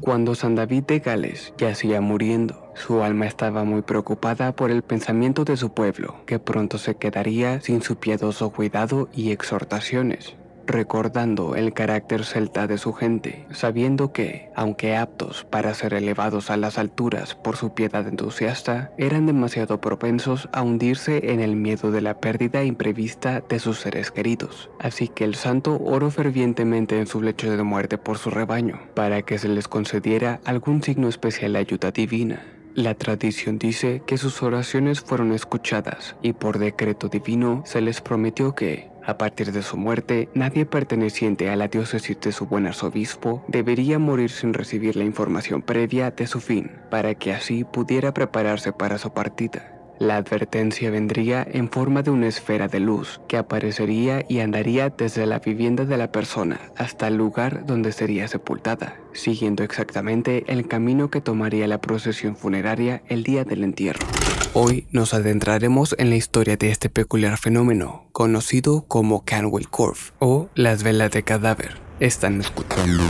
Cuando San David de Gales yacía muriendo, su alma estaba muy preocupada por el pensamiento de su pueblo, que pronto se quedaría sin su piadoso cuidado y exhortaciones recordando el carácter celta de su gente, sabiendo que, aunque aptos para ser elevados a las alturas por su piedad entusiasta, eran demasiado propensos a hundirse en el miedo de la pérdida imprevista de sus seres queridos. Así que el santo oró fervientemente en su lecho de muerte por su rebaño, para que se les concediera algún signo especial de ayuda divina. La tradición dice que sus oraciones fueron escuchadas y por decreto divino se les prometió que, a partir de su muerte, nadie perteneciente a la diócesis de su buen arzobispo debería morir sin recibir la información previa de su fin, para que así pudiera prepararse para su partida. La advertencia vendría en forma de una esfera de luz que aparecería y andaría desde la vivienda de la persona hasta el lugar donde sería sepultada, siguiendo exactamente el camino que tomaría la procesión funeraria el día del entierro. Hoy nos adentraremos en la historia de este peculiar fenómeno, conocido como Canwell Curve o las velas de cadáver. Están escuchando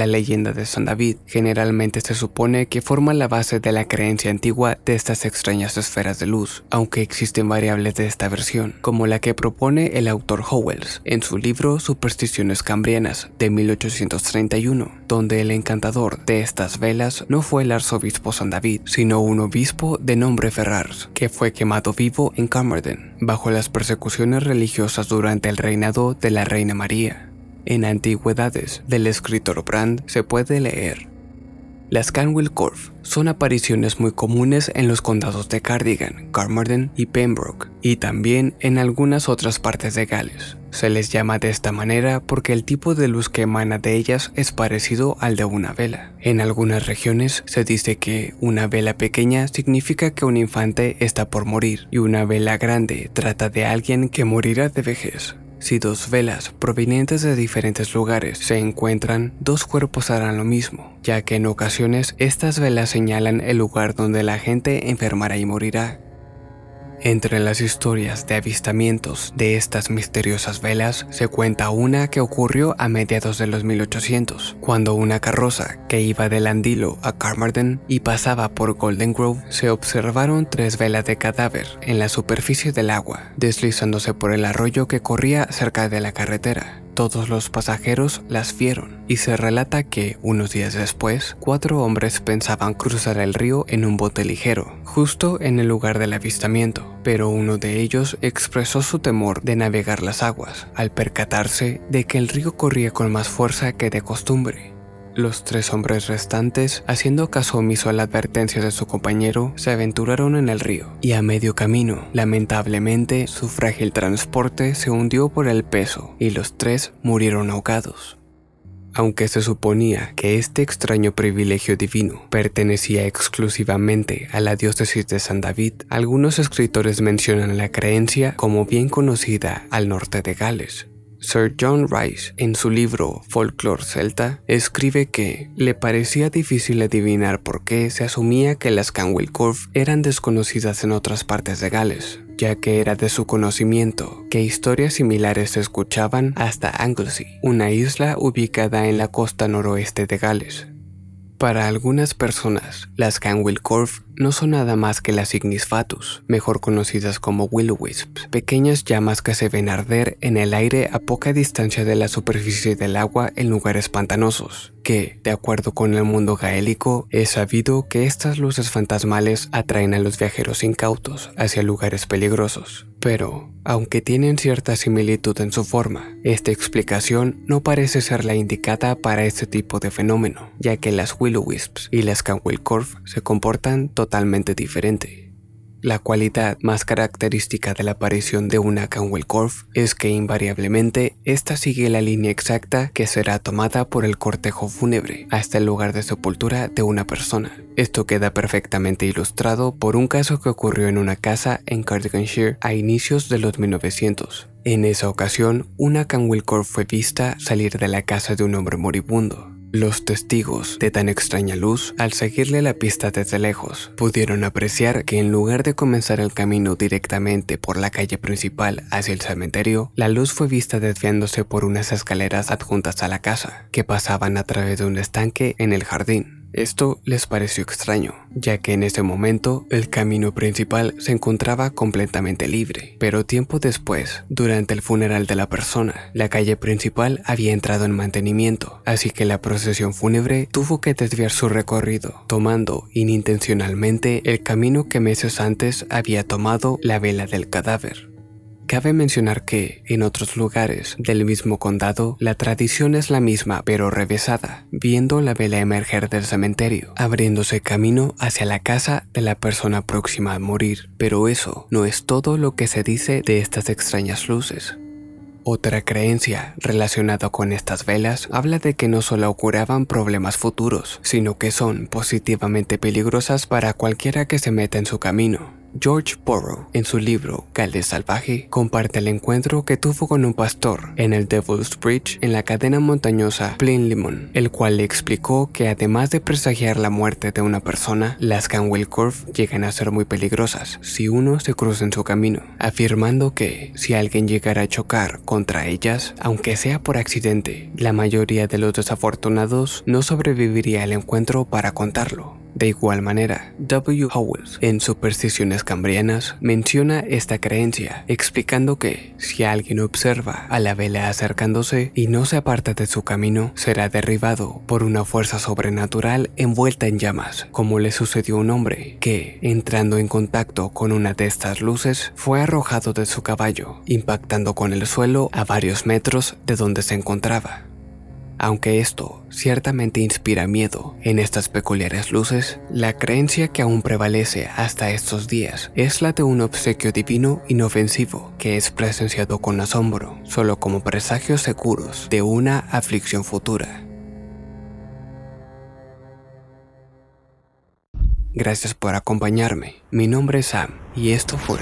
La leyenda de San David generalmente se supone que forma la base de la creencia antigua de estas extrañas esferas de luz, aunque existen variables de esta versión, como la que propone el autor Howells en su libro Supersticiones Cambrianas de 1831, donde el encantador de estas velas no fue el arzobispo San David, sino un obispo de nombre Ferrars, que fue quemado vivo en Carmarthen, bajo las persecuciones religiosas durante el reinado de la Reina María. En Antigüedades del escritor Brand se puede leer. Las Canwell Curve son apariciones muy comunes en los condados de Cardigan, Carmarthen y Pembroke, y también en algunas otras partes de Gales. Se les llama de esta manera porque el tipo de luz que emana de ellas es parecido al de una vela. En algunas regiones se dice que una vela pequeña significa que un infante está por morir y una vela grande trata de alguien que morirá de vejez. Si dos velas provenientes de diferentes lugares se encuentran, dos cuerpos harán lo mismo, ya que en ocasiones estas velas señalan el lugar donde la gente enfermará y morirá, entre las historias de avistamientos de estas misteriosas velas se cuenta una que ocurrió a mediados de los 1800, cuando una carroza que iba de Landilo a Carmarthen y pasaba por Golden Grove se observaron tres velas de cadáver en la superficie del agua, deslizándose por el arroyo que corría cerca de la carretera. Todos los pasajeros las vieron y se relata que, unos días después, cuatro hombres pensaban cruzar el río en un bote ligero, justo en el lugar del avistamiento, pero uno de ellos expresó su temor de navegar las aguas, al percatarse de que el río corría con más fuerza que de costumbre. Los tres hombres restantes, haciendo caso omiso a la advertencia de su compañero, se aventuraron en el río, y a medio camino, lamentablemente, su frágil transporte se hundió por el peso, y los tres murieron ahogados. Aunque se suponía que este extraño privilegio divino pertenecía exclusivamente a la diócesis de San David, algunos escritores mencionan la creencia como bien conocida al norte de Gales, Sir John Rice, en su libro Folklore Celta, escribe que le parecía difícil adivinar por qué se asumía que las Canwell Curve eran desconocidas en otras partes de Gales, ya que era de su conocimiento que historias similares se escuchaban hasta Anglesey, una isla ubicada en la costa noroeste de Gales. Para algunas personas, las Canwell Curve no son nada más que las Ignis Fatus, mejor conocidas como Will Wisps, pequeñas llamas que se ven arder en el aire a poca distancia de la superficie del agua en lugares pantanosos, que, de acuerdo con el mundo gaélico, es sabido que estas luces fantasmales atraen a los viajeros incautos hacia lugares peligrosos. Pero, aunque tienen cierta similitud en su forma, esta explicación no parece ser la indicada para este tipo de fenómeno, ya que las Will Wisps y las Canwell Curve se comportan totalmente diferente. La cualidad más característica de la aparición de una Canwell Corp es que invariablemente esta sigue la línea exacta que será tomada por el cortejo fúnebre hasta el lugar de sepultura de una persona. Esto queda perfectamente ilustrado por un caso que ocurrió en una casa en Cardiganshire a inicios de los 1900. En esa ocasión, una Canwell Corp fue vista salir de la casa de un hombre moribundo. Los testigos de tan extraña luz, al seguirle la pista desde lejos, pudieron apreciar que en lugar de comenzar el camino directamente por la calle principal hacia el cementerio, la luz fue vista desviándose por unas escaleras adjuntas a la casa, que pasaban a través de un estanque en el jardín. Esto les pareció extraño, ya que en ese momento el camino principal se encontraba completamente libre, pero tiempo después, durante el funeral de la persona, la calle principal había entrado en mantenimiento, así que la procesión fúnebre tuvo que desviar su recorrido, tomando inintencionalmente el camino que meses antes había tomado la vela del cadáver. Cabe mencionar que, en otros lugares del mismo condado, la tradición es la misma pero revesada, viendo la vela emerger del cementerio, abriéndose camino hacia la casa de la persona próxima a morir. Pero eso no es todo lo que se dice de estas extrañas luces. Otra creencia relacionada con estas velas habla de que no solo curaban problemas futuros, sino que son positivamente peligrosas para cualquiera que se meta en su camino. George Borrow, en su libro Calde Salvaje, comparte el encuentro que tuvo con un pastor en el Devil's Bridge en la cadena montañosa Limon, el cual le explicó que además de presagiar la muerte de una persona, las Canwell Curve llegan a ser muy peligrosas si uno se cruza en su camino, afirmando que si alguien llegara a chocar contra ellas, aunque sea por accidente, la mayoría de los desafortunados no sobreviviría al encuentro para contarlo. De igual manera, W. Howells, en Supersticiones Cambrianas, menciona esta creencia, explicando que si alguien observa a la vela acercándose y no se aparta de su camino, será derribado por una fuerza sobrenatural envuelta en llamas, como le sucedió a un hombre que, entrando en contacto con una de estas luces, fue arrojado de su caballo, impactando con el suelo a varios metros de donde se encontraba. Aunque esto ciertamente inspira miedo en estas peculiares luces, la creencia que aún prevalece hasta estos días es la de un obsequio divino inofensivo que es presenciado con asombro, solo como presagios seguros de una aflicción futura. Gracias por acompañarme, mi nombre es Sam y esto fue